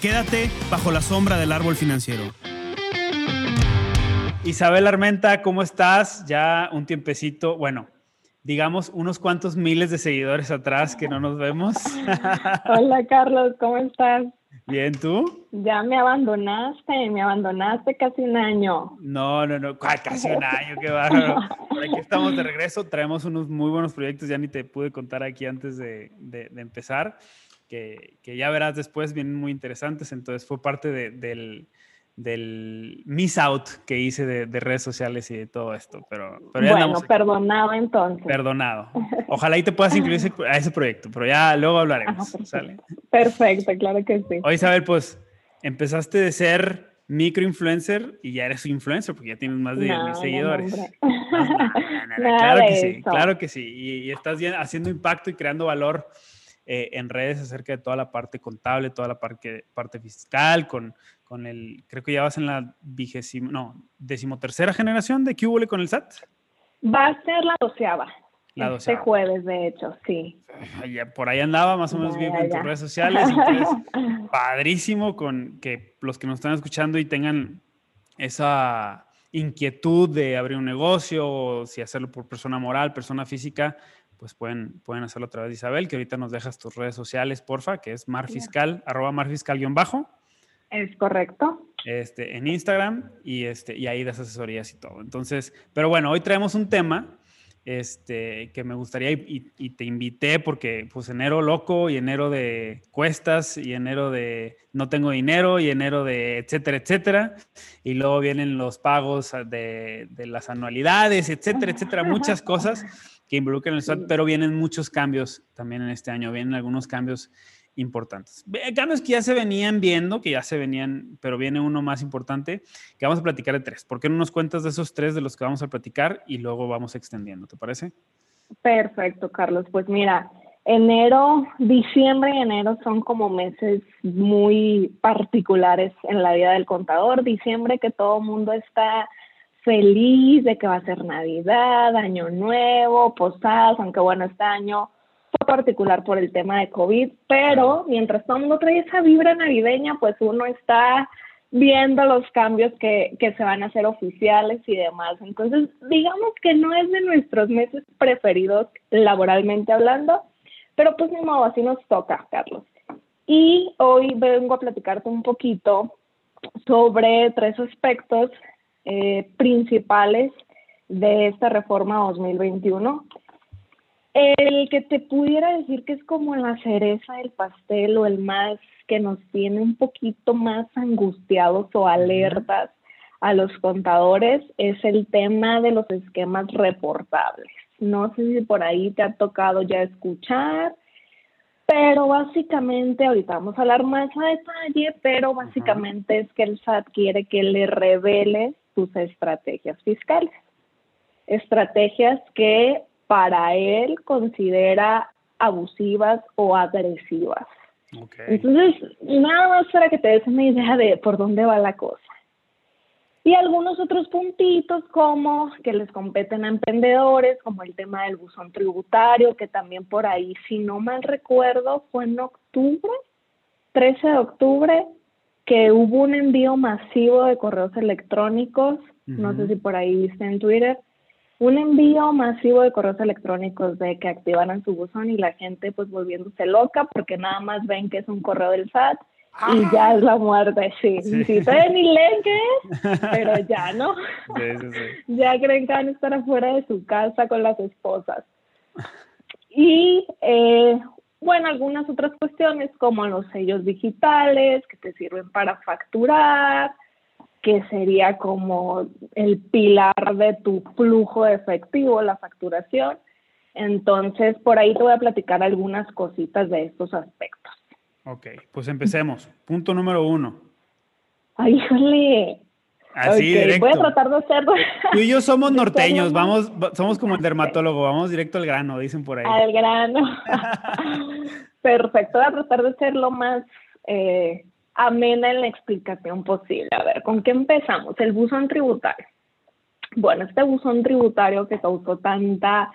Quédate bajo la sombra del árbol financiero. Isabel Armenta, ¿cómo estás? Ya un tiempecito, bueno, digamos unos cuantos miles de seguidores atrás que no nos vemos. Hola Carlos, ¿cómo estás? Bien, ¿tú? Ya me abandonaste, me abandonaste casi un año. No, no, no, casi un año, qué bárbaro. Por aquí estamos de regreso, traemos unos muy buenos proyectos, ya ni te pude contar aquí antes de, empezar, que, ya verás después, vienen muy interesantes, entonces fue parte del, del miss out que hice de, redes sociales y de todo esto, pero, pero ya Bueno, perdonado entonces. Perdonado. Ojalá y te puedas incluir a ese proyecto, pero ya luego hablaremos. perfecto. claro que sí. Oye, Isabel, pues empezaste de ser microinfluencer y ya eres influencer porque ya tienes más de mil seguidores. claro que sí, claro que sí. Y, estás haciendo impacto y creando valor eh, en redes acerca de toda la parte contable, toda la parte, parte fiscal, con con el, creo que ya vas en la vigésima, no, decimotercera generación de QVL con el SAT. Va a ser la doceava. La Este jueves, de hecho, sí. por ahí andaba, más o menos vivo en tus redes sociales. padrísimo con que los que nos están escuchando y tengan esa inquietud de abrir un negocio o si hacerlo por persona moral, persona física, pues pueden, pueden hacerlo a través de Isabel, que ahorita nos dejas tus redes sociales, porfa, que es marfiscal, arroba marfiscal-bajo. Es correcto. Este, en Instagram y, este, y ahí das asesorías y todo. Entonces, pero bueno, hoy traemos un tema este, que me gustaría y, y, te invité porque pues enero loco y enero de cuestas y enero de no tengo dinero y enero de etcétera, etcétera. Y luego vienen los pagos de, de las anualidades, etcétera, etcétera, muchas cosas que involucran el SAT, pero vienen muchos cambios también en este año, vienen algunos cambios importantes. Cambios que ya se venían viendo, que ya se venían, pero viene uno más importante, que vamos a platicar de tres. ¿Por qué no nos cuentas de esos tres de los que vamos a platicar y luego vamos extendiendo? ¿Te parece? Perfecto, Carlos. Pues mira, enero, diciembre y enero son como meses muy particulares en la vida del contador. Diciembre que todo el mundo está feliz de que va a ser Navidad, Año Nuevo, posadas, aunque bueno, este año particular por el tema de COVID, pero mientras todo el mundo trae esa vibra navideña, pues uno está viendo los cambios que, que se van a hacer oficiales y demás. Entonces, digamos que no es de nuestros meses preferidos laboralmente hablando, pero pues ni modo, así nos toca, Carlos. Y hoy vengo a platicarte un poquito sobre tres aspectos eh, principales de esta reforma 2021 el que te pudiera decir que es como la cereza del pastel o el más que nos tiene un poquito más angustiados o alertas a los contadores es el tema de los esquemas reportables. No sé si por ahí te ha tocado ya escuchar, pero básicamente, ahorita vamos a hablar más a detalle, pero básicamente es que el SAT quiere que le revele sus estrategias fiscales. Estrategias que para él considera abusivas o agresivas. Entonces, nada más para que te des una idea de por dónde va la cosa. Y algunos otros puntitos como que les competen a emprendedores, como el tema del buzón tributario, que también por ahí, si no mal recuerdo, fue en octubre, 13 de octubre, que hubo un envío masivo de correos electrónicos, no sé si por ahí viste en Twitter, un envío masivo de correos electrónicos de que activaran su buzón y la gente pues volviéndose loca porque nada más ven que es un correo del SAT y ya es la muerte, sí. sí. sí ni leen qué pero ya no. ya creen que van a estar afuera de su casa con las esposas. Y eh, bueno, algunas otras cuestiones como los sellos digitales que te sirven para facturar, que sería como el pilar de tu flujo de efectivo, la facturación. Entonces, por ahí te voy a platicar algunas cositas de estos aspectos. Ok, pues empecemos. Punto número uno. Ay, híjole. Así, directo. Voy a tratar de hacerlo. Tú y yo somos norteños, vamos, somos como el dermatólogo, vamos directo al grano, dicen por ahí. Al grano. Perfecto, voy a tratar de ser lo más eh, amena en la explicación posible. A ver, ¿con qué empezamos? El buzón tributario. Bueno, este buzón tributario que causó tanta,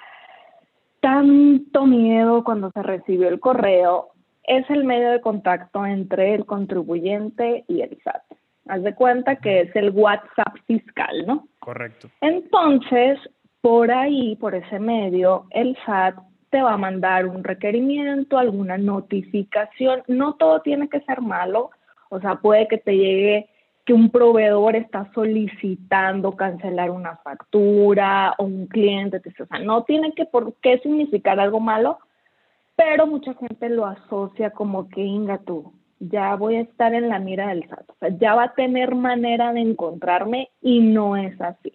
tanto miedo cuando se recibió el correo, es el medio de contacto entre el contribuyente y el SAT. Haz de cuenta que es el WhatsApp fiscal, ¿no? Correcto. Entonces, por ahí, por ese medio, el SAT te va a mandar un requerimiento, alguna notificación. No todo tiene que ser malo, o sea, puede que te llegue que un proveedor está solicitando cancelar una factura o un cliente, o sea, no tiene que por qué significar algo malo, pero mucha gente lo asocia como que, inga tú, ya voy a estar en la mira del SAT, o sea, ya va a tener manera de encontrarme y no es así.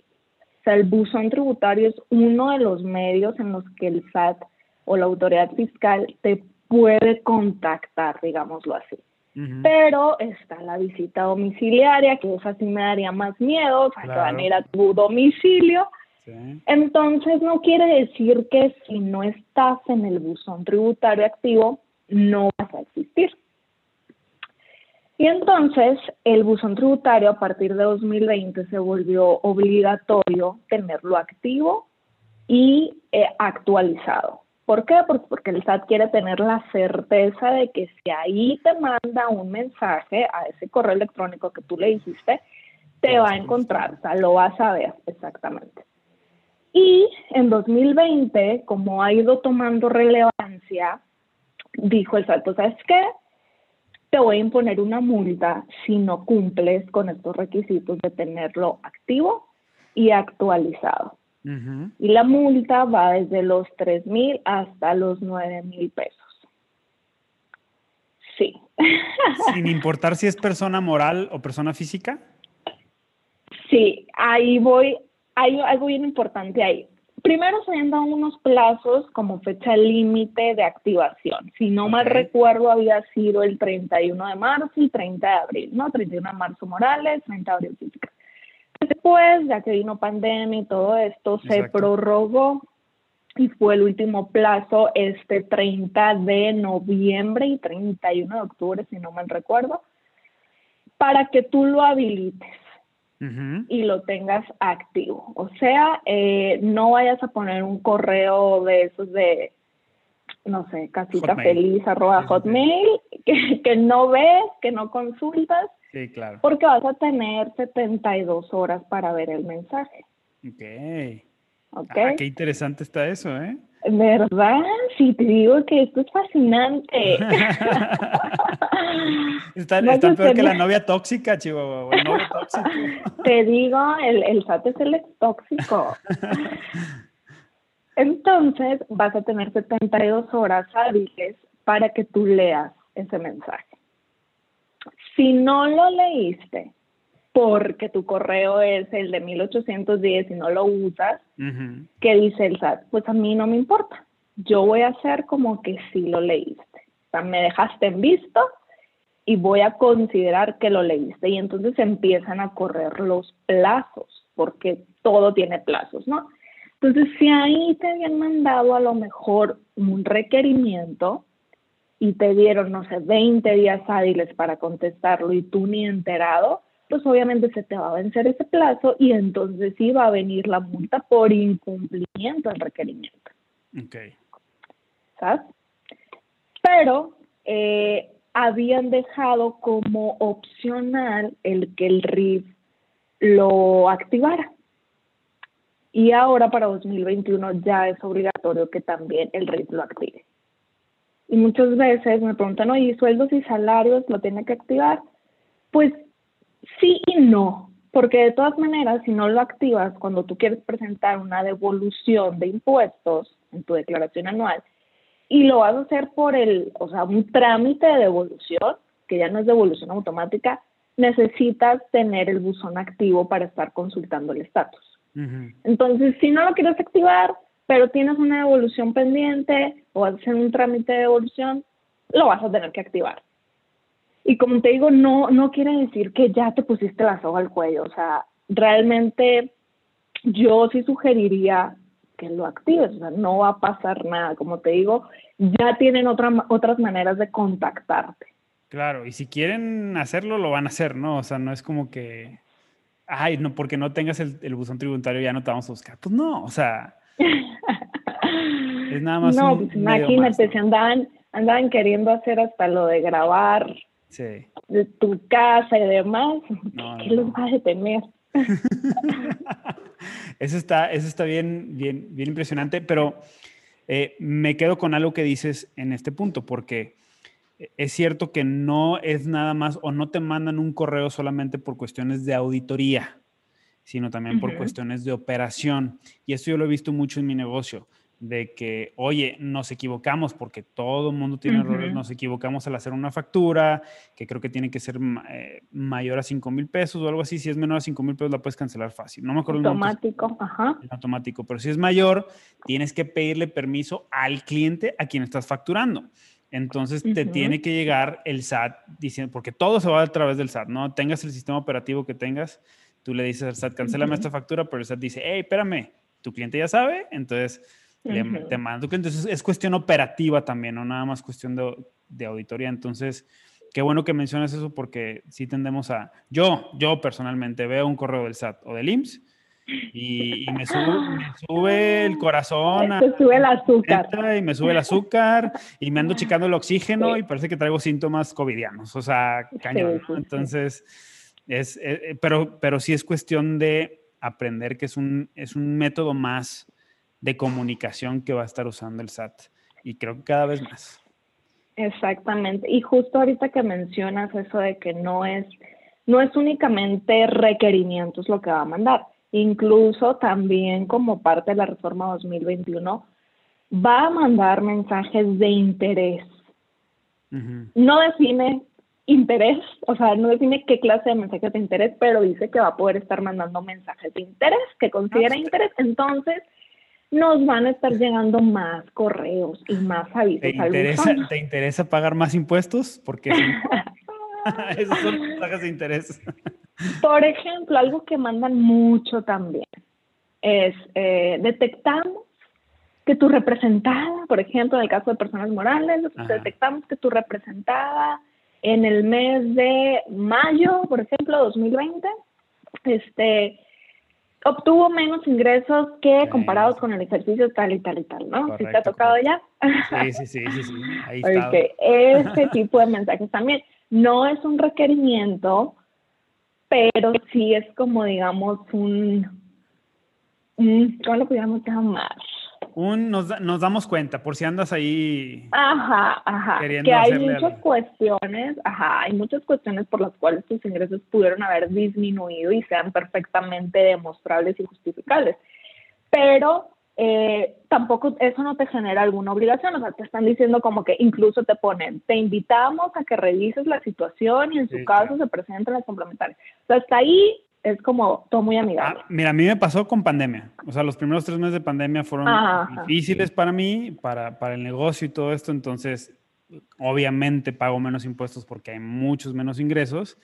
O sea, el buzón tributario es uno de los medios en los que el SAT o la autoridad fiscal te puede contactar, digámoslo así. Pero está la visita domiciliaria, que esa sí me daría más miedo, o sea, que van a ir a tu domicilio. Entonces, no quiere decir que si no estás en el buzón tributario activo, no vas a existir. Y entonces, el buzón tributario a partir de 2020 se volvió obligatorio tenerlo activo y eh, actualizado. ¿Por qué? Porque el SAT quiere tener la certeza de que si ahí te manda un mensaje a ese correo electrónico que tú le hiciste, te va a encontrar, o sea, lo vas a ver exactamente. Y en 2020, como ha ido tomando relevancia, dijo el SAT, ¿sabes qué? Te voy a imponer una multa si no cumples con estos requisitos de tenerlo activo y actualizado. Y la multa va desde los 3 mil hasta los 9 mil pesos. Sí. Sin importar si es persona moral o persona física. Sí, ahí voy. Hay algo bien importante ahí. Primero se han dado unos plazos como fecha límite de activación. Si no mal recuerdo, había sido el 31 de marzo y 30 de abril, ¿no? 31 de marzo Morales, 30 de abril física. Después, ya que vino pandemia y todo esto, se prorrogó y fue el último plazo este 30 de noviembre y 31 de octubre, si no mal recuerdo, para que tú lo habilites y lo tengas activo. O sea, eh, no vayas a poner un correo de esos de, no sé, casita feliz, arroba hotmail, que, que no ves, que no consultas Sí, claro. Porque vas a tener 72 horas para ver el mensaje. Ok. okay. Ah, qué interesante está eso, ¿eh? ¿Verdad? Sí, te digo que esto es fascinante. está, peor que la novia tóxica, chivo. Te digo, el, el SAT es el tóxico. Entonces, vas a tener 72 horas hábiles para que tú leas ese mensaje. Si no lo leíste porque tu correo es el de 1810 y no lo usas, ¿qué dice el SAT? Pues a mí no me importa. Yo voy a hacer como que sí lo leíste. O sea, me dejaste en visto y voy a considerar que lo leíste. Y entonces empiezan a correr los plazos, porque todo tiene plazos, ¿no? Entonces, si ahí te habían mandado a lo mejor un requerimiento, y te dieron, no sé, 20 días hábiles para contestarlo y tú ni enterado, pues obviamente se te va a vencer ese plazo y entonces sí va a venir la multa por incumplimiento del requerimiento. Ok. ¿Sabes? Pero eh, habían dejado como opcional el que el RIF lo activara. Y ahora para 2021 ya es obligatorio que también el RIF lo active. Y muchas veces me preguntan, oye, ¿sueldos y salarios lo tiene que activar? Pues sí y no, porque de todas maneras, si no lo activas cuando tú quieres presentar una devolución de impuestos en tu declaración anual, y lo vas a hacer por el, o sea, un trámite de devolución, que ya no es devolución automática, necesitas tener el buzón activo para estar consultando el estatus. Entonces, si no lo quieres activar, pero tienes una devolución pendiente o vas a hacer un trámite de devolución, lo vas a tener que activar. Y como te digo, no, no quiere decir que ya te pusiste la soga al cuello. O sea, realmente yo sí sugeriría que lo actives. O sea, no va a pasar nada. Como te digo, ya tienen otra, otras maneras de contactarte. Claro, y si quieren hacerlo, lo van a hacer, ¿no? O sea, no es como que, ay, no, porque no tengas el, el buzón tributario ya no te vamos a buscar. Pues no, o sea, es nada más. No, pues imagínate, se andaban, andaban queriendo hacer hasta lo de grabar de tu casa y demás. ¿Qué los va a detener? eso está, eso está bien, bien, bien impresionante, pero eh, me quedo con algo que dices en este punto, porque es cierto que no es nada más o no te mandan un correo solamente por cuestiones de auditoría, sino también por cuestiones de operación. Y esto yo lo he visto mucho en mi negocio, de que, oye, nos equivocamos porque todo el mundo tiene errores, nos equivocamos al hacer una factura, que creo que tiene que ser eh, mayor a 5 mil pesos o algo así. Si es menor a 5 mil pesos, la puedes cancelar fácil. No me acuerdo. Automático, ajá. Automático, pero si es mayor, tienes que pedirle permiso al cliente a quien estás facturando. Entonces te tiene que llegar el SAT diciendo, porque todo se va a través del SAT, ¿no? Tengas el sistema operativo que tengas, tú le dices al SAT, cancélame esta factura, pero el SAT dice, hey, espérame, tu cliente ya sabe, entonces te manda tu cliente. Entonces es cuestión operativa también, no nada más cuestión de, de, auditoría. Entonces, qué bueno que mencionas eso porque sí tendemos a, yo, yo personalmente veo un correo del SAT o del IMSS y, me, sube, el corazón. Me sube el azúcar. Y me sube el azúcar y me ando checando el oxígeno y parece que traigo síntomas covidianos, o sea, cañón. Entonces, es, eh, eh, pero, pero sí es cuestión de aprender que es un, es un método más de comunicación que va a estar usando el SAT y creo que cada vez más. Exactamente. Y justo ahorita que mencionas eso de que no es, no es únicamente requerimientos lo que va a mandar, incluso también como parte de la reforma 2021, va a mandar mensajes de interés. No define interés, o sea, no define qué clase de mensajes de interés, pero dice que va a poder estar mandando mensajes de interés, que considera ah, interés. Entonces, nos van a estar llegando más correos y más avisos. ¿Te interesa, ¿te interesa pagar más impuestos? Porque esos son mensajes de interés. Por ejemplo, algo que mandan mucho también es eh, detectamos que tu representada, por ejemplo, en el caso de personas morales, detectamos que tu representada en el mes de mayo, por ejemplo, 2020, este, obtuvo menos ingresos que comparados con el ejercicio tal y tal y tal, ¿no? ¿Sí te ha tocado ya? Sí, sí, sí, sí, sí. Ahí está. Ese tipo de mensajes también. No es un requerimiento, pero sí es como, digamos, un, ¿cómo lo podríamos llamar? Un, nos, nos, damos cuenta, por si andas ahí. Ajá, ajá. Que hay muchas cuestiones, ajá, hay muchas cuestiones por las cuales tus ingresos pudieron haber disminuido y sean perfectamente demostrables y justificables. Pero eh, tampoco eso no te genera alguna obligación, o sea, te están diciendo como que incluso te ponen, te invitamos a que revises la situación y en su caso se presenten las complementarias. O sea, hasta ahí es como todo muy amigable. Ah, mira, a mí me pasó con pandemia, o sea, los primeros tres meses de pandemia fueron difíciles para mí, para, para el negocio y todo esto, entonces obviamente pago menos impuestos porque hay muchos menos ingresos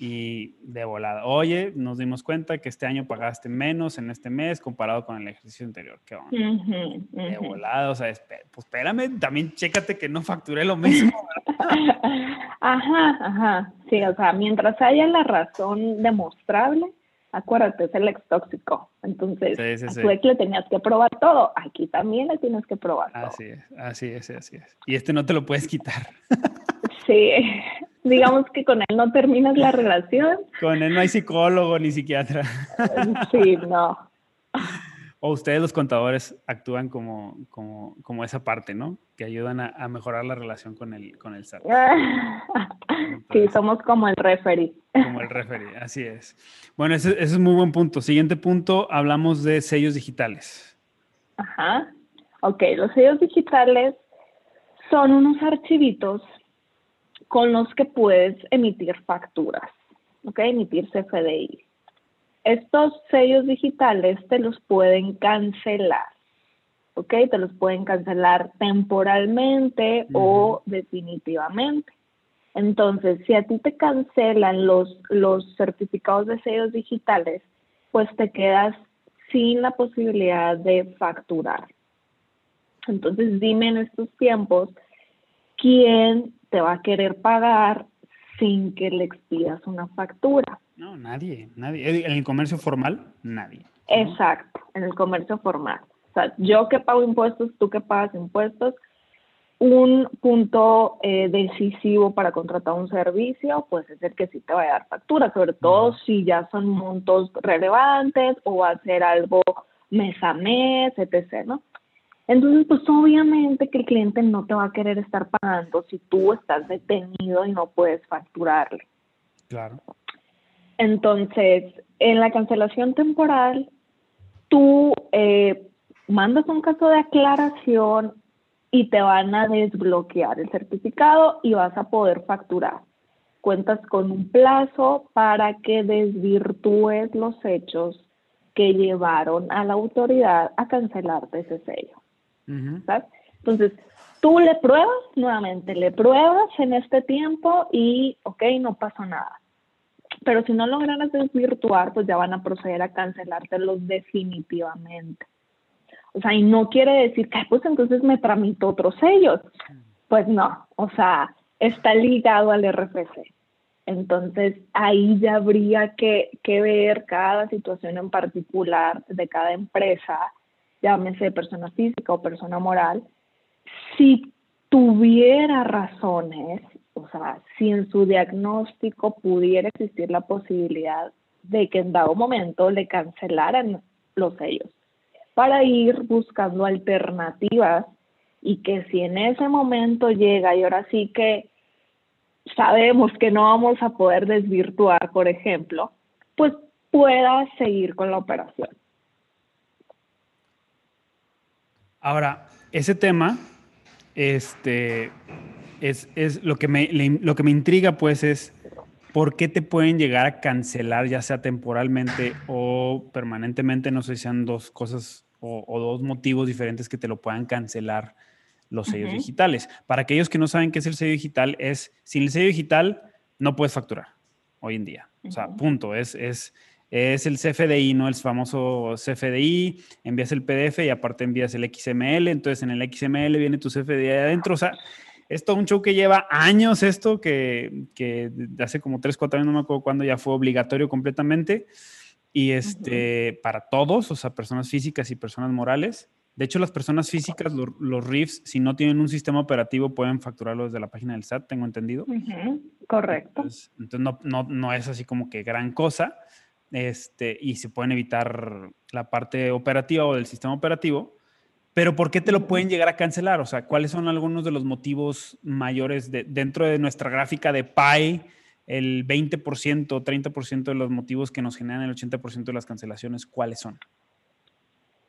y de volada, oye, nos dimos cuenta que este año pagaste menos en este mes comparado con el ejercicio anterior. ¿Qué onda? De volada, o sea, pues espérame, también chécate que no facturé lo mismo. ajá, ajá. Sí, o sea, mientras haya la razón demostrable, acuérdate, es el ex tóxico. Entonces, a tu ex le tenías que probar todo. Aquí también le tienes que probar todo. Así es, así es, así es. Y este no te lo puedes quitar. sí digamos que con él no terminas la relación. Con él no hay psicólogo ni psiquiatra. Sí, no. O ustedes los contadores actúan como, como, como esa parte, ¿no? Que ayudan a, mejorar la relación con el, con el SAT. sí, somos como el referee. Como el referee, así es. Bueno, ese, ese es muy buen punto. Siguiente punto, hablamos de sellos digitales. Ajá. Ok, los sellos digitales son unos archivitos con los que puedes emitir facturas, ¿ok? Emitir CFDI. Estos sellos digitales te los pueden cancelar, ¿ok? Te los pueden cancelar temporalmente o definitivamente. Entonces, si a ti te cancelan los, los certificados de sellos digitales, pues te quedas sin la posibilidad de facturar. Entonces, dime en estos tiempos, ¿quién te va a querer pagar sin que le expidas una factura? No, nadie, nadie. ¿En el comercio formal? Nadie. Exacto, en el comercio formal. O sea, yo que pago impuestos, tú que pagas impuestos, un punto eh, decisivo para contratar un servicio, pues es el que sí te va a dar factura, sobre todo si ya son montos relevantes o va a ser algo mes a mes, etc., ¿no? Entonces, pues obviamente que el cliente no te va a querer estar pagando si tú estás detenido y no puedes facturarle. Claro. Entonces, en la cancelación temporal, tú eh, mandas un caso de aclaración y te van a desbloquear el certificado y vas a poder facturar. Cuentas con un plazo para que desvirtúes los hechos que llevaron a la autoridad a cancelarte ese sello. Entonces, tú le pruebas nuevamente, le pruebas en este tiempo y, ok, no pasa nada. Pero si no logras desvirtuar, pues ya van a proceder a cancelártelos definitivamente. O sea, y no quiere decir que, pues entonces me tramito otros sellos. Pues no, o sea, está ligado al RFC. Entonces, ahí ya habría que, que ver cada situación en particular de cada empresa llámese persona física o persona moral, si tuviera razones, o sea, si en su diagnóstico pudiera existir la posibilidad de que en dado momento le cancelaran los sellos, para ir buscando alternativas y que si en ese momento llega y ahora sí que sabemos que no vamos a poder desvirtuar, por ejemplo, pues pueda seguir con la operación. Ahora, ese tema, este, es, es lo, que me, lo que me intriga, pues, es por qué te pueden llegar a cancelar, ya sea temporalmente o permanentemente, no sé si sean dos cosas o, dos motivos diferentes que te lo puedan cancelar los sellos digitales. Para aquellos que no saben qué es el sello digital, es, sin el sello digital no puedes facturar hoy en día. O sea, punto. Es, es, es el CFDI, ¿no? El famoso CFDI, envías el PDF y aparte envías el XML, entonces en el XML viene tu CFDI adentro, o sea, es todo un show que lleva años esto, que, que hace como 3, 4 años, no me acuerdo cuándo ya fue obligatorio completamente, y este, para todos, o sea, personas físicas y personas morales. De hecho, las personas físicas, los, los RIFs, si no tienen un sistema operativo, pueden facturarlo desde la página del SAT, tengo entendido. Correcto. Entonces, no, no, no es así como que gran cosa este, y se pueden evitar la parte operativa o del sistema operativo. Pero ¿por qué te lo pueden llegar a cancelar? O sea, ¿cuáles son algunos de los motivos mayores de, dentro de nuestra gráfica de PI? El 20%, 30% de los motivos que nos generan el 80% de las cancelaciones, ¿cuáles son?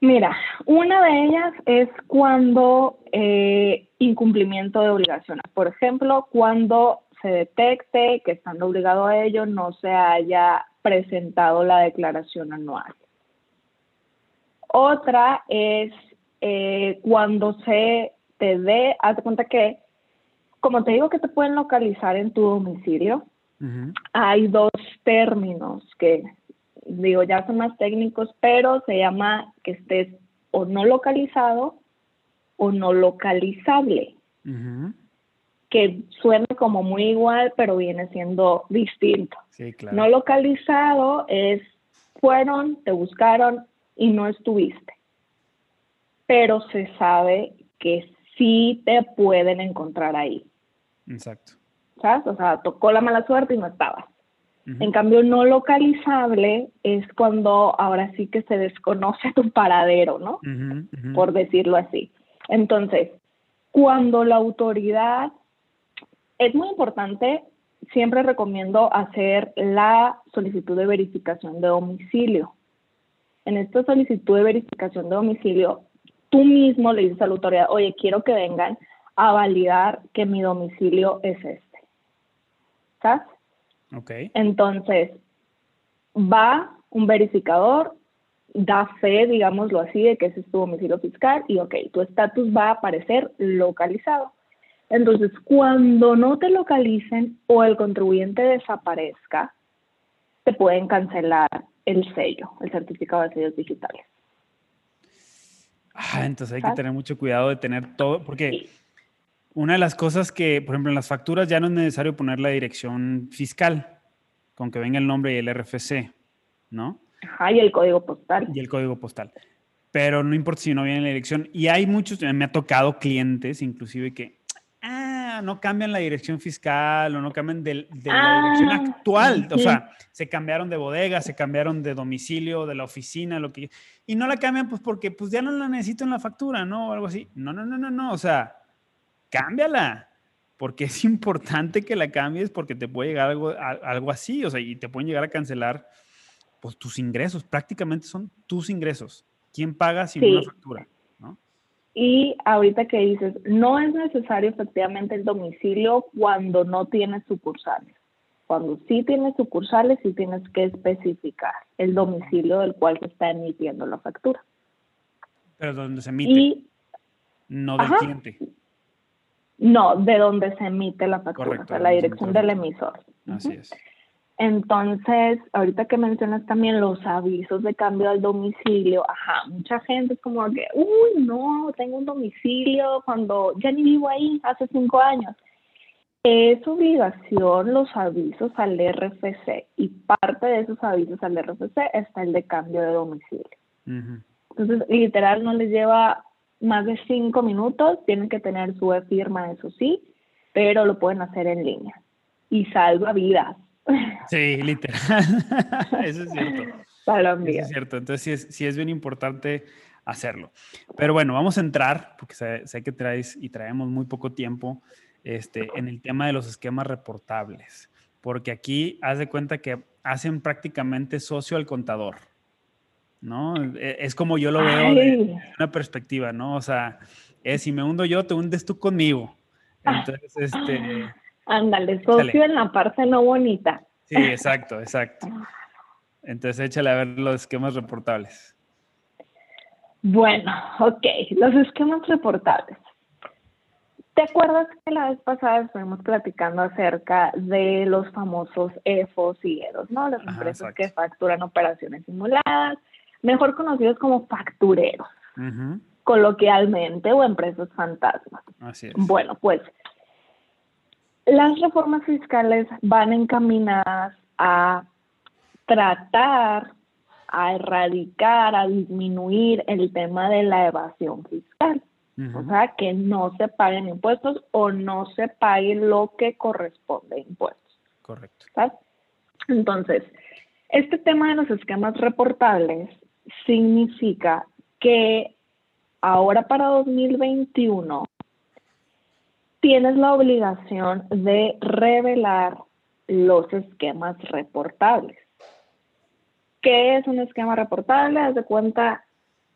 Mira, una de ellas es cuando eh, incumplimiento de obligaciones. Por ejemplo, cuando se detecte que estando obligado a ello no se haya presentado la declaración anual. Otra es eh, cuando se te dé, haz de cuenta que, como te digo que te pueden localizar en tu domicilio, hay dos términos que digo ya son más técnicos, pero se llama que estés o no localizado o no localizable que suena como muy igual, pero viene siendo distinto. No localizado es, fueron, te buscaron y no estuviste. Pero se sabe que sí te pueden encontrar ahí. Exacto. ¿Sabes? O sea, tocó la mala suerte y no estabas. En cambio, no localizable es cuando ahora sí que se desconoce tu paradero, ¿no? Por decirlo así. Entonces, cuando la autoridad es muy importante, siempre recomiendo hacer la solicitud de verificación de domicilio. En esta solicitud de verificación de domicilio, tú mismo le dices a la autoridad, oye, quiero que vengan a validar que mi domicilio es este. ¿Sabes? Ok. Entonces, va un verificador, da fe, digámoslo así, de que ese es tu domicilio fiscal y ok, tu estatus va a aparecer localizado. Entonces, cuando no te localicen o el contribuyente desaparezca, te pueden cancelar el sello, el certificado de sellos digitales. Ah, entonces hay que tener mucho cuidado de tener todo, porque una de las cosas que, por ejemplo, en las facturas ya no es necesario poner la dirección fiscal, con que venga el nombre y el RFC, ¿no? Ajá, y el código postal. Y el código postal. Pero no importa si no viene la dirección. Y hay muchos, me ha tocado clientes inclusive que, ah, no cambian la dirección fiscal o no cambian de, la dirección ah, actual. O sea, se cambiaron de bodega, se cambiaron de domicilio, de la oficina, lo que... Y no la cambian pues porque pues ya no la necesito en la factura, ¿no? O algo así. No, no, no, no, no. O sea, cámbiala. Porque es importante que la cambies porque te puede llegar algo, algo así. O sea, y te pueden llegar a cancelar pues tus ingresos. Prácticamente son tus ingresos. ¿Quién paga sin una factura? Y ahorita que dices, no es necesario efectivamente el domicilio cuando no tienes sucursales. Cuando sí tienes sucursales, sí tienes que especificar el domicilio del cual se está emitiendo la factura. Pero donde se emite. no del cliente. No, de donde se emite la factura, o la dirección del emisor. Así es. Entonces, ahorita que mencionas también los avisos de cambio al domicilio, ajá, mucha gente es como que, uy, no, tengo un domicilio cuando ya ni vivo ahí, hace cinco años. Es obligación los avisos al RFC y parte de esos avisos al RFC está el de cambio de domicilio. Entonces, literal, no les lleva más de cinco minutos, tienen que tener su firma, eso sí, pero lo pueden hacer en línea y salva vidas Sí, literal. Eso es cierto. Eso es cierto. Entonces sí es, bien importante hacerlo. Pero bueno, vamos a entrar, porque sé, que traes y traemos muy poco tiempo, este, en el tema de los esquemas reportables. Porque aquí haz de cuenta que hacen prácticamente socio al contador. ¿No? E, es como yo lo veo de una perspectiva, ¿no? O sea, es si me hundo yo, te hundes tú conmigo. Entonces, este Ándale, socio en la parte no bonita. Sí, exacto, exacto. Entonces échale a ver los esquemas reportables. Bueno, ok, los esquemas reportables. ¿Te acuerdas que la vez pasada estuvimos platicando acerca de los famosos EFOS y EDOS, ¿no? Las empresas que facturan operaciones simuladas, mejor conocidos como factureros, coloquialmente, o empresas fantasmas. Así es. Bueno, pues las reformas fiscales van encaminadas a tratar, a erradicar, a disminuir el tema de la evasión fiscal. O sea, que no se paguen impuestos o no se pague lo que corresponde a impuestos. Correcto. Entonces, este tema de los esquemas reportables significa que ahora para 2021 tienes la obligación de revelar los esquemas reportables. ¿Qué es un esquema reportable? Haz de cuenta,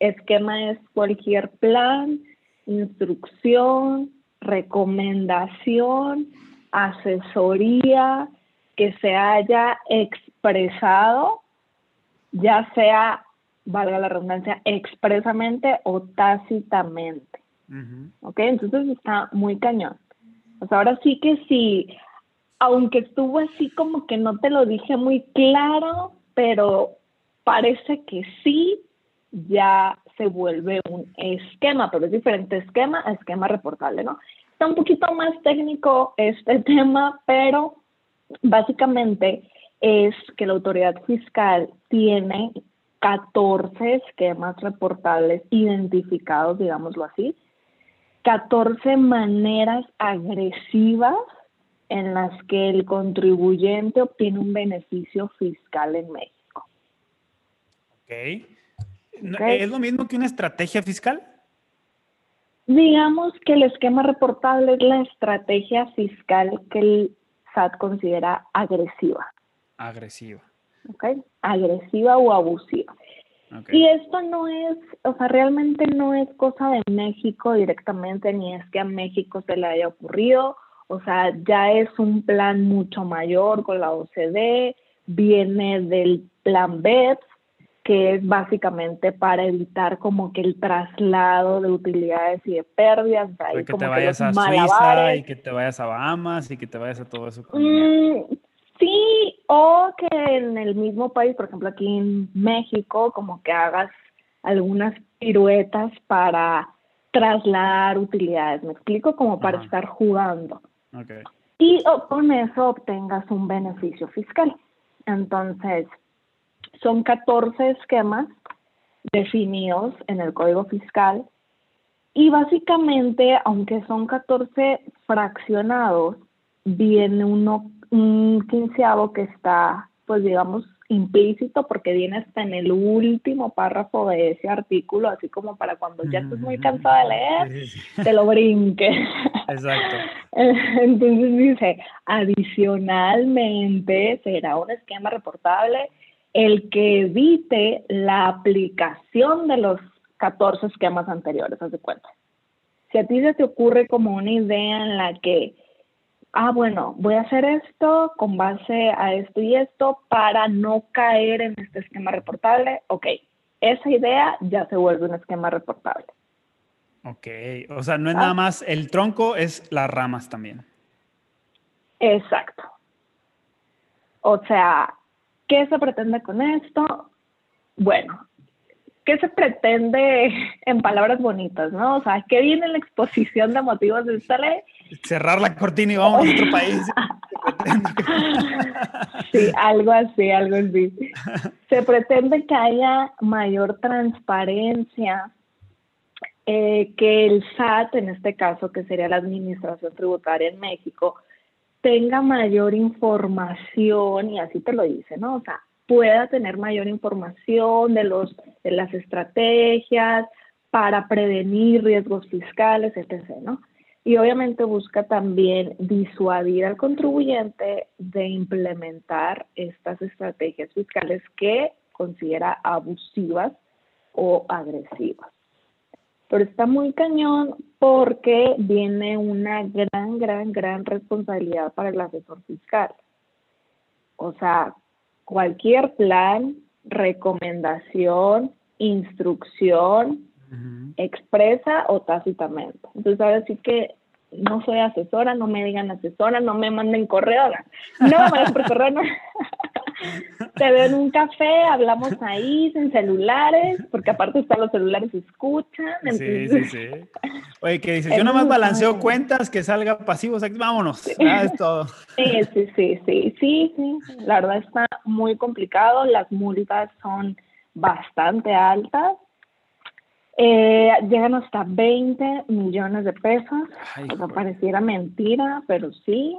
esquema es cualquier plan, instrucción, recomendación, asesoría que se haya expresado, ya sea, valga la redundancia, expresamente o tácitamente. ¿Ok? Entonces está muy cañón. Pues ahora sí que sí, aunque estuvo así como que no te lo dije muy claro, pero parece que sí, ya se vuelve un esquema, pero es diferente esquema a esquema reportable, ¿no? Está un poquito más técnico este tema, pero básicamente es que la autoridad fiscal tiene 14 esquemas reportables identificados, digámoslo así, 14 maneras agresivas en las que el contribuyente obtiene un beneficio fiscal en México. Ok. ¿Es lo mismo que una estrategia fiscal? Digamos que el esquema reportable es la estrategia fiscal que el SAT considera agresiva. Agresiva. ¿Ok? Agresiva o abusiva. Y esto no es, o sea, realmente no es cosa de México directamente, ni es que a México se le haya ocurrido, o sea, ya es un plan mucho mayor con la OCDE, viene del plan BEPS, que es básicamente para evitar como que el traslado de utilidades y de pérdidas. que te vayas a Suiza y que te vayas a Bahamas y que te vayas a todo eso. Mm, sí, o que en el mismo país, por ejemplo aquí en México, como que hagas algunas piruetas para trasladar utilidades, me explico, como para estar jugando. Y con eso obtengas un beneficio fiscal. Entonces, son 14 esquemas definidos en el Código Fiscal y básicamente, aunque son 14 fraccionados, viene uno, un quinceavo que está, pues digamos, implícito porque viene hasta en el último párrafo de ese artículo, así como para cuando ya estés muy cansado de leer, te lo brinque. Exacto. Entonces dice, adicionalmente será un esquema reportable el que evite la aplicación de los 14 esquemas anteriores, haz de cuenta. Si a ti se te ocurre como una idea en la que, ah, bueno, voy a hacer esto con base a esto y esto para no caer en este esquema reportable, ok, esa idea ya se vuelve un esquema reportable. Ok, o sea, no es nada más el tronco, es las ramas también. Exacto. O sea, ¿Qué se pretende con esto? Bueno, ¿qué se pretende en palabras bonitas, no? O sea, ¿qué viene en la exposición de motivos de esta ley? Cerrar la cortina y vamos a otro país. sí, algo así, algo así. Se pretende que haya mayor transparencia, eh, que el SAT, en este caso, que sería la Administración Tributaria en México, tenga mayor información, y así te lo dice, ¿no? O sea, pueda tener mayor información de, los, de las estrategias para prevenir riesgos fiscales, etc., ¿no? Y obviamente busca también disuadir al contribuyente de implementar estas estrategias fiscales que considera abusivas o agresivas. Pero está muy cañón porque viene una gran, gran, gran responsabilidad para el asesor fiscal. O sea, cualquier plan, recomendación, instrucción, expresa o tácitamente. Entonces ahora sí que no soy asesora, no me digan asesora, no me manden correo, no me manden por correo, no. te veo en un café, hablamos ahí sin celulares, porque aparte están los celulares escuchan. Sí, sí, sí. Oye, ¿qué dices? Yo nada más balanceo cuentas, que salga pasivo, vámonos. es todo. Sí, sí, sí, sí, sí, sí. La verdad está muy complicado, las multas son bastante altas. Eh, llegan hasta 20 millones de pesos. No pareciera mentira, pero sí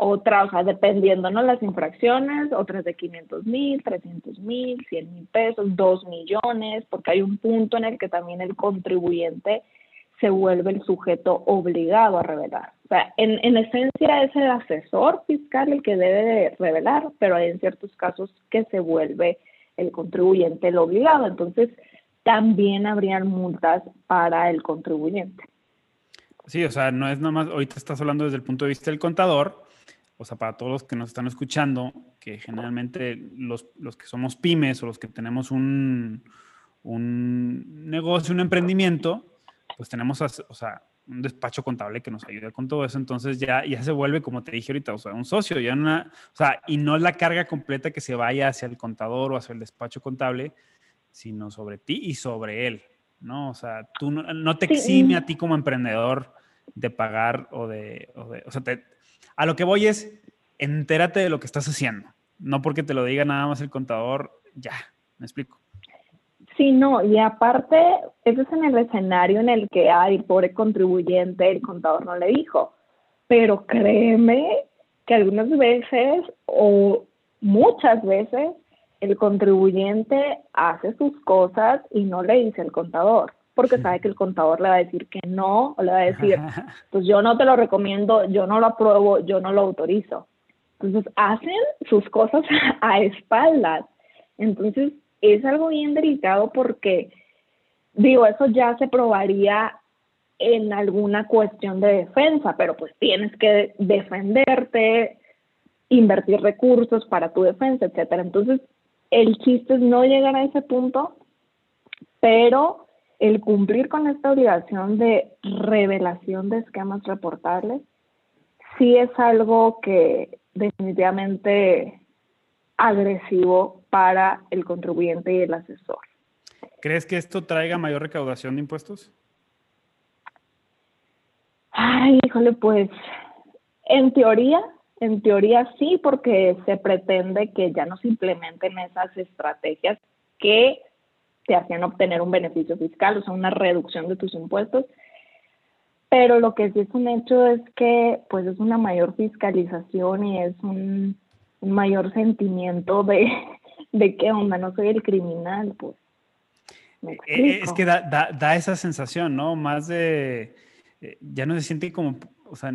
otras, o sea, dependiendo, ¿no? Las infracciones, otras de 500 mil, 300 mil, 100 mil pesos, 2 millones, porque hay un punto en el que también el contribuyente se vuelve el sujeto obligado a revelar. O sea, en, en esencia es el asesor fiscal el que debe de revelar, pero hay en ciertos casos que se vuelve el contribuyente el obligado. Entonces, también habrían multas para el contribuyente. Sí, o sea, no es nomás, ahorita estás hablando desde el punto de vista del contador, o sea, para todos los que nos están escuchando, que generalmente los, que somos pymes o los que tenemos un, un negocio, un emprendimiento, pues tenemos, o sea, un despacho contable que nos ayuda con todo eso, entonces ya, ya se vuelve, como te dije ahorita, o sea, un socio, ya una, o sea, y no es la carga completa que se vaya hacia el contador o hacia el despacho contable, sino sobre ti y sobre él, ¿no? O sea, tú no, te exime a ti como emprendedor de pagar o de, o, de, o sea, te, a lo que voy es, entérate de lo que estás haciendo. No porque te lo diga nada más el contador, ya, me explico. Sí, no, y aparte, eso es en el escenario en el que, hay pobre contribuyente, el contador no le dijo. Pero créeme que algunas veces o muchas veces el contribuyente hace sus cosas y no le dice el contador porque sabe que el contador le va a decir que no, o le va a decir, pues yo no te lo recomiendo, yo no lo apruebo, yo no lo autorizo. Entonces hacen sus cosas a espaldas. Entonces es algo bien delicado porque, digo, eso ya se probaría en alguna cuestión de defensa, pero pues tienes que defenderte, invertir recursos para tu defensa, etcétera. Entonces, el chiste es no llegar a ese punto, pero el cumplir con esta obligación de revelación de esquemas reportables sí es algo que definitivamente agresivo para el contribuyente y el asesor. ¿Crees que esto traiga mayor recaudación de impuestos? Ay, híjole, pues en teoría, en teoría sí, porque se pretende que ya no se implementen esas estrategias que te hacían obtener un beneficio fiscal, o sea, una reducción de tus impuestos. Pero lo que sí es un hecho es que pues es una mayor fiscalización y es un, mayor sentimiento de, de qué onda, no soy el criminal, pues. Eh, eh, es que da, da, da, esa sensación, ¿no? Más de, eh, ya no se siente como, o sea,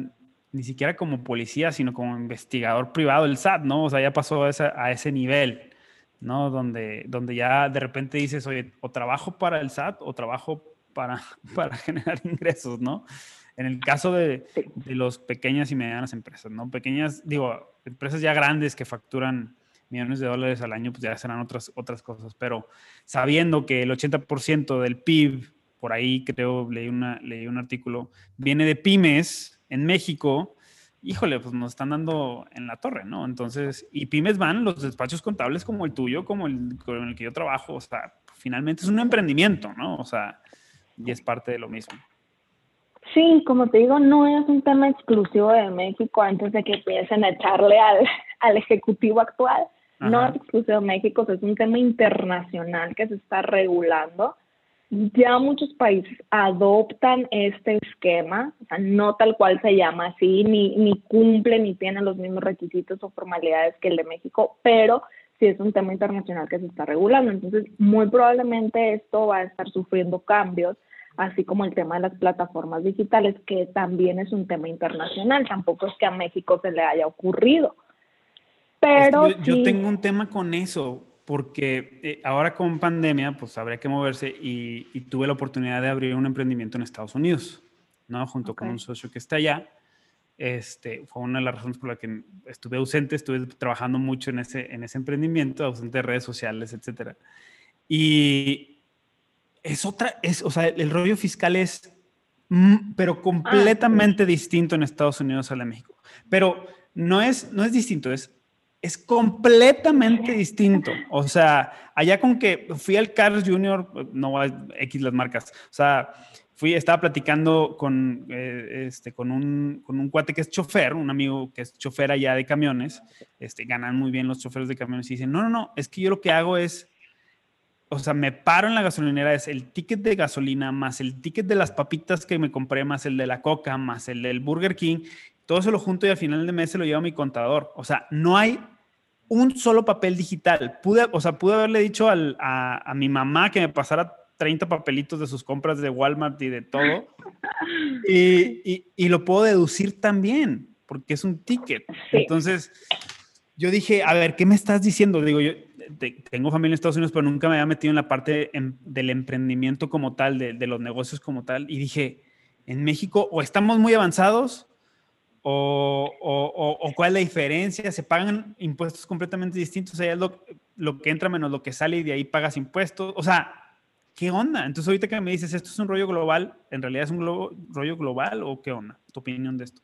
ni siquiera como policía, sino como investigador privado del SAT, ¿no? O sea, ya pasó a, a ese nivel, ¿no? Donde, donde ya de repente dices, oye, o trabajo para el SAT o trabajo para, para generar ingresos, ¿no? En el caso de, de las pequeñas y medianas empresas, ¿no? Pequeñas, digo, empresas ya grandes que facturan millones de dólares al año, pues ya serán otras, otras cosas, pero sabiendo que el 80% del PIB, por ahí creo, leí, una, leí un artículo, viene de pymes en México, híjole, pues nos están dando en la torre, ¿no? Entonces, y pymes van los despachos contables como el tuyo, como el con el que yo trabajo, o sea, finalmente es un emprendimiento, ¿no? O sea, y es parte de lo mismo. Sí, como te digo, no es un tema exclusivo de México antes de que empiecen a echarle al, al ejecutivo actual. No es exclusivo de México, es un tema internacional que se está regulando. Ya muchos países adoptan este esquema, o sea, no tal cual se llama así, ni, ni cumple ni tiene los mismos requisitos o formalidades que el de México, pero sí es un tema internacional que se está regulando. Entonces, muy probablemente esto va a estar sufriendo cambios, así como el tema de las plataformas digitales, que también es un tema internacional. Tampoco es que a México se le haya ocurrido. Pero yo, tengo un tema con eso, porque eh, ahora con pandemia, pues habría que moverse y, tuve la oportunidad de abrir un emprendimiento en Estados Unidos, ¿no? Junto con un socio que está allá. Este, fue una de las razones por las que estuve ausente, estuve trabajando mucho en ese, en ese emprendimiento, ausente de redes sociales, etcétera. Y es otra, es, o sea, el rollo fiscal es, mm, pero completamente distinto en Estados Unidos a la de México. Pero no es, no es distinto, es es completamente distinto. O sea, allá con que fui al Carlos Jr., no a X las marcas, o sea, fui, estaba platicando con, eh, este, con, un, con un cuate que es chofer, un amigo que es chofer allá de camiones, este, ganan muy bien los choferes de camiones y dicen, no, no, no, es que yo lo que hago es, o sea, me paro en la gasolinera, es el ticket de gasolina, más el ticket de las papitas que me compré, más el de la coca, más el del Burger King, todo eso lo junto y al final de mes se lo lleva a mi contador. O sea, no hay un solo papel digital. Pude, o sea, pude haberle dicho a, mi mamá que me pasara 30 papelitos de sus compras de Walmart y de todo. Y, lo puedo deducir también, porque es un ticket. Entonces, yo dije, a ver, ¿qué me estás diciendo? Digo, yo tengo familia en Estados Unidos, pero nunca me había metido en la parte em, del emprendimiento como tal, de, de los negocios como tal. Y dije, en México o estamos muy avanzados o, o, o, cuál es la diferencia? ¿Se pagan impuestos completamente distintos? Sea, es lo, lo, que entra menos lo que sale y de ahí pagas impuestos. O sea, ¿qué onda? Entonces, ahorita que me dices, ¿esto es un rollo global? ¿En realidad es un rollo global o qué onda? ¿Tu opinión de esto?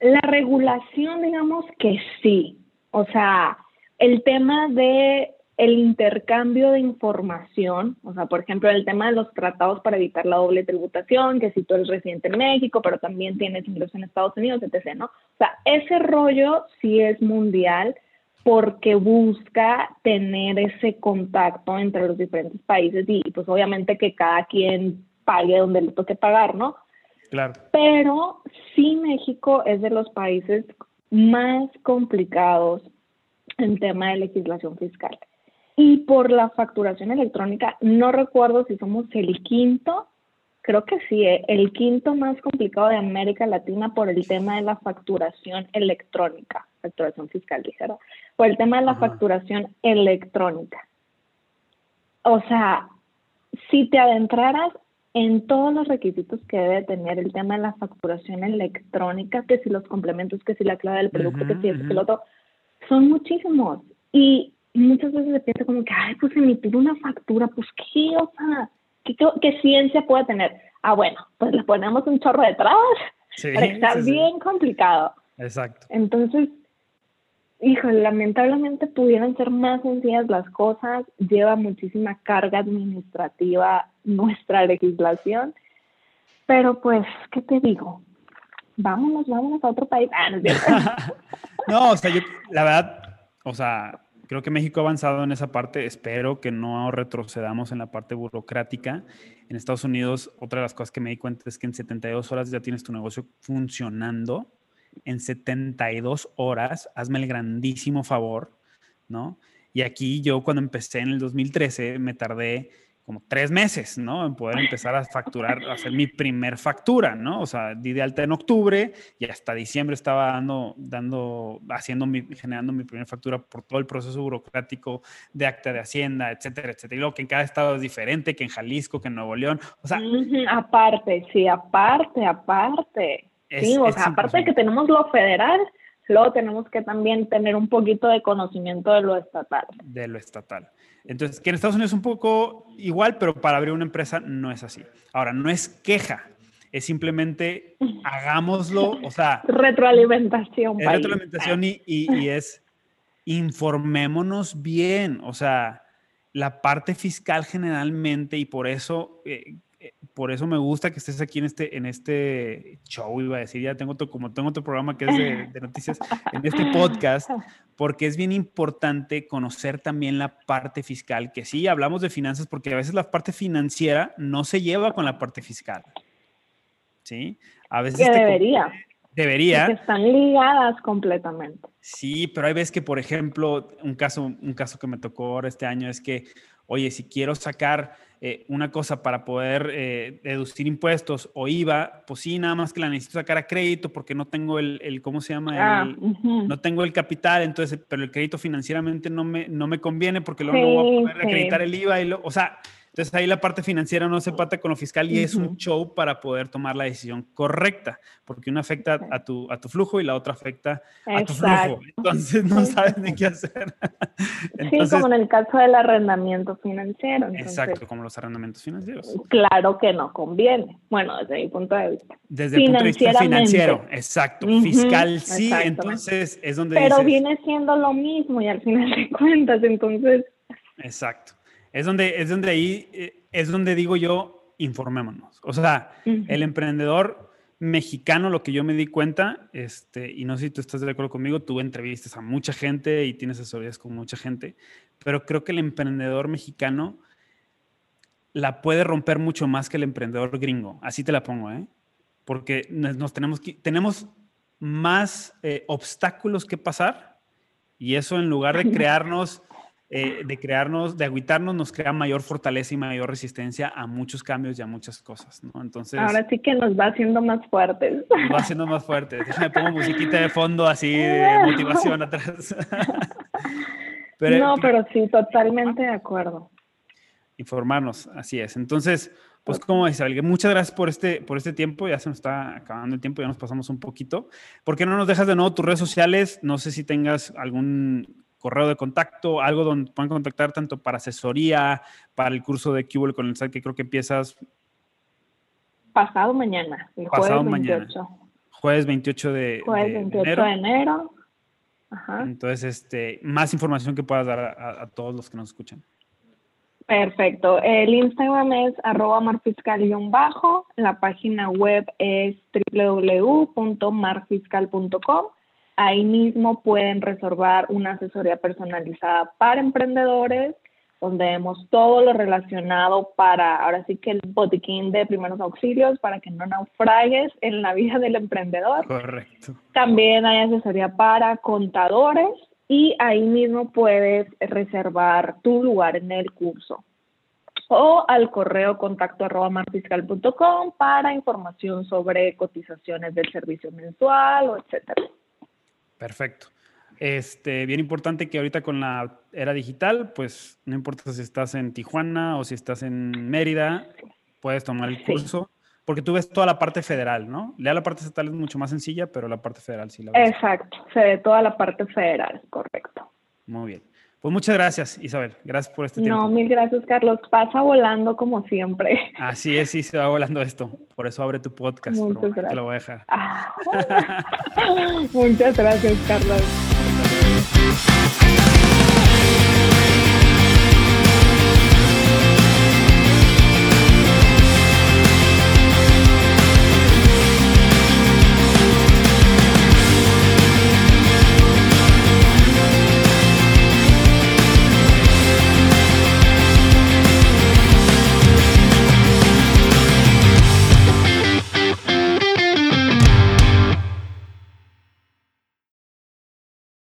La regulación, digamos que sí. O sea, el tema de el intercambio de información, o sea, por ejemplo, el tema de los tratados para evitar la doble tributación, que si tú eres residente en México, pero también tienes ingresos en Estados Unidos, etc., ¿no? O sea, ese rollo sí es mundial porque busca tener ese contacto entre los diferentes países y, pues obviamente que cada quien pague donde le toque pagar, ¿no? Claro. Pero sí México es de los países más complicados en tema de legislación fiscal. Y por la facturación electrónica, no recuerdo si somos el quinto, creo que sí, eh, el quinto más complicado de América Latina por el tema de la facturación electrónica, facturación fiscal, dijera, por el tema de la facturación electrónica. O sea, si te adentraras en todos los requisitos que debe tener el tema de la facturación electrónica, que si los complementos, que si la clave del producto, que si es el otro, son muchísimos. Y muchas veces se piensa como que, ay, pues emitir una factura, pues qué, o sea, ¿qué, qué, ciencia puede tener? Ah, bueno, pues le ponemos un chorro detrás, sí, está bien complicado. Exacto. Entonces, híjole, lamentablemente pudieran ser más sencillas las cosas, lleva muchísima carga administrativa nuestra legislación, pero pues, ¿qué te digo? Vámonos, vámonos a otro país. Ah, no, no, o sea, yo, la verdad, o sea, creo que México ha avanzado en esa parte. Espero que no retrocedamos en la parte burocrática. En Estados Unidos, otra de las cosas que me di cuenta es que en 72 horas ya tienes tu negocio funcionando. En 72 horas, hazme el grandísimo favor, ¿no? Y aquí yo cuando empecé en el 2013 me tardé como tres meses, ¿no? En poder empezar a facturar, a hacer mi primer factura, ¿no? O sea, di de alta en octubre y hasta diciembre estaba dando, dando, haciendo mi, generando mi primera factura por todo el proceso burocrático de acta de Hacienda, etcétera, etcétera. Y luego que en cada estado es diferente, que en Jalisco, que en Nuevo León, o sea. aparte, sí, aparte, aparte. sí, o sea, aparte de que tenemos lo federal, luego tenemos que también tener un poquito de conocimiento de lo estatal. De lo estatal. Entonces, que en Estados Unidos es un poco igual, pero para abrir una empresa no es así. Ahora, no es queja, es simplemente hagámoslo, o sea... Retroalimentación. Es retroalimentación y, y, es informémonos bien, o sea, la parte fiscal generalmente, y por eso eh, por eso me gusta que estés aquí en este, en este show, iba a decir, ya tengo otro, como tengo otro programa que es de, noticias, en este podcast, porque es bien importante conocer también la parte fiscal, que sí, hablamos de finanzas, porque a veces la parte financiera no se lleva con la parte fiscal. ¿Sí? A veces... Que debería. Debería. están ligadas completamente. Sí, pero hay veces que, por ejemplo, un caso, un caso que me tocó ahora este año es que, oye, si quiero sacar eh, una cosa para poder eh, deducir impuestos o IVA, pues sí, nada más que la necesito sacar a crédito porque no tengo el, el ¿cómo se llama? Ah, no tengo el capital, entonces, pero el crédito financieramente no me, no me conviene porque luego no voy a poder acreditar el IVA y lo, o sea, entonces ahí la parte financiera no se pata con lo fiscal y es un show para poder tomar la decisión correcta, porque una afecta a tu, a tu flujo y la otra afecta a tu flujo. Entonces no sabes ni qué hacer. sí, como en el caso del arrendamiento financiero. exacto, como los arrendamientos financieros. Claro que no conviene. Bueno, desde mi punto de vista. Desde el punto de vista financiero, exacto. Fiscal sí, entonces es donde... Pero viene siendo lo mismo y al final de cuentas, entonces... Exacto. Es donde, es donde ahí, eh, es donde digo yo, informémonos. O sea, el emprendedor mexicano, lo que yo me di cuenta, este, y no sé si tú estás de acuerdo conmigo, tú entrevistas a mucha gente y tienes asesorías con mucha gente, pero creo que el emprendedor mexicano la puede romper mucho más que el emprendedor gringo. Así te la pongo, ¿eh? Porque nos, tenemos, que, tenemos más eh, obstáculos que pasar y eso en lugar de crearnos eh, de crearnos, de agüitarnos, nos crea mayor fortaleza y mayor resistencia a muchos cambios y a muchas cosas, ¿no? Entonces... Ahora sí que nos va haciendo más fuertes. Nos va haciendo más fuertes. Déjame pongo musiquita de fondo así de motivación atrás. no, pero sí, totalmente de acuerdo. Informarnos, así es. Entonces, pues como Isabel, muchas gracias por este, por este tiempo, ya se nos está acabando el tiempo, ya nos pasamos un poquito. ¿Por qué no nos dejas de nuevo tus redes sociales? No sé si tengas algún correo de contacto, algo donde puedan contactar tanto para asesoría, para el curso de Cubol con el SAT, que creo que empiezas pasado mañana, el pasado jueves 28. Mañana. Jueves 28 de, jueves 28 de enero. Ajá. Entonces, este, más información que puedas dar a, todos los que nos escuchan. Perfecto. El Instagram es arroba marfiscal-bajo. La página web es www.marfiscal.com Ahí mismo pueden reservar una asesoría personalizada para emprendedores, donde vemos todo lo relacionado para, ahora sí que el botiquín de primeros auxilios, para que no naufragues en la vida del emprendedor. Correcto. También hay asesoría para contadores y ahí mismo puedes reservar tu lugar en el curso o al correo contacto arroba marfiscal.com para información sobre cotizaciones del servicio mensual o etcétera. Perfecto. Este, bien importante que ahorita con la era digital, pues no importa si estás en Tijuana o si estás en Mérida, puedes tomar el curso, porque tú ves toda la parte federal, ¿no? Lea la parte estatal es mucho más sencilla, pero la parte federal sí la ves. Exacto, se ve toda la parte federal, correcto. Muy bien. Pues muchas gracias, Isabel. Gracias por este tiempo. No, mil gracias, Carlos. Pasa volando como siempre. Así es, sí, se va volando esto. Por eso abre tu podcast. Muchas gracias. Te lo voy a dejar. Ah. Muchas gracias, Carlos.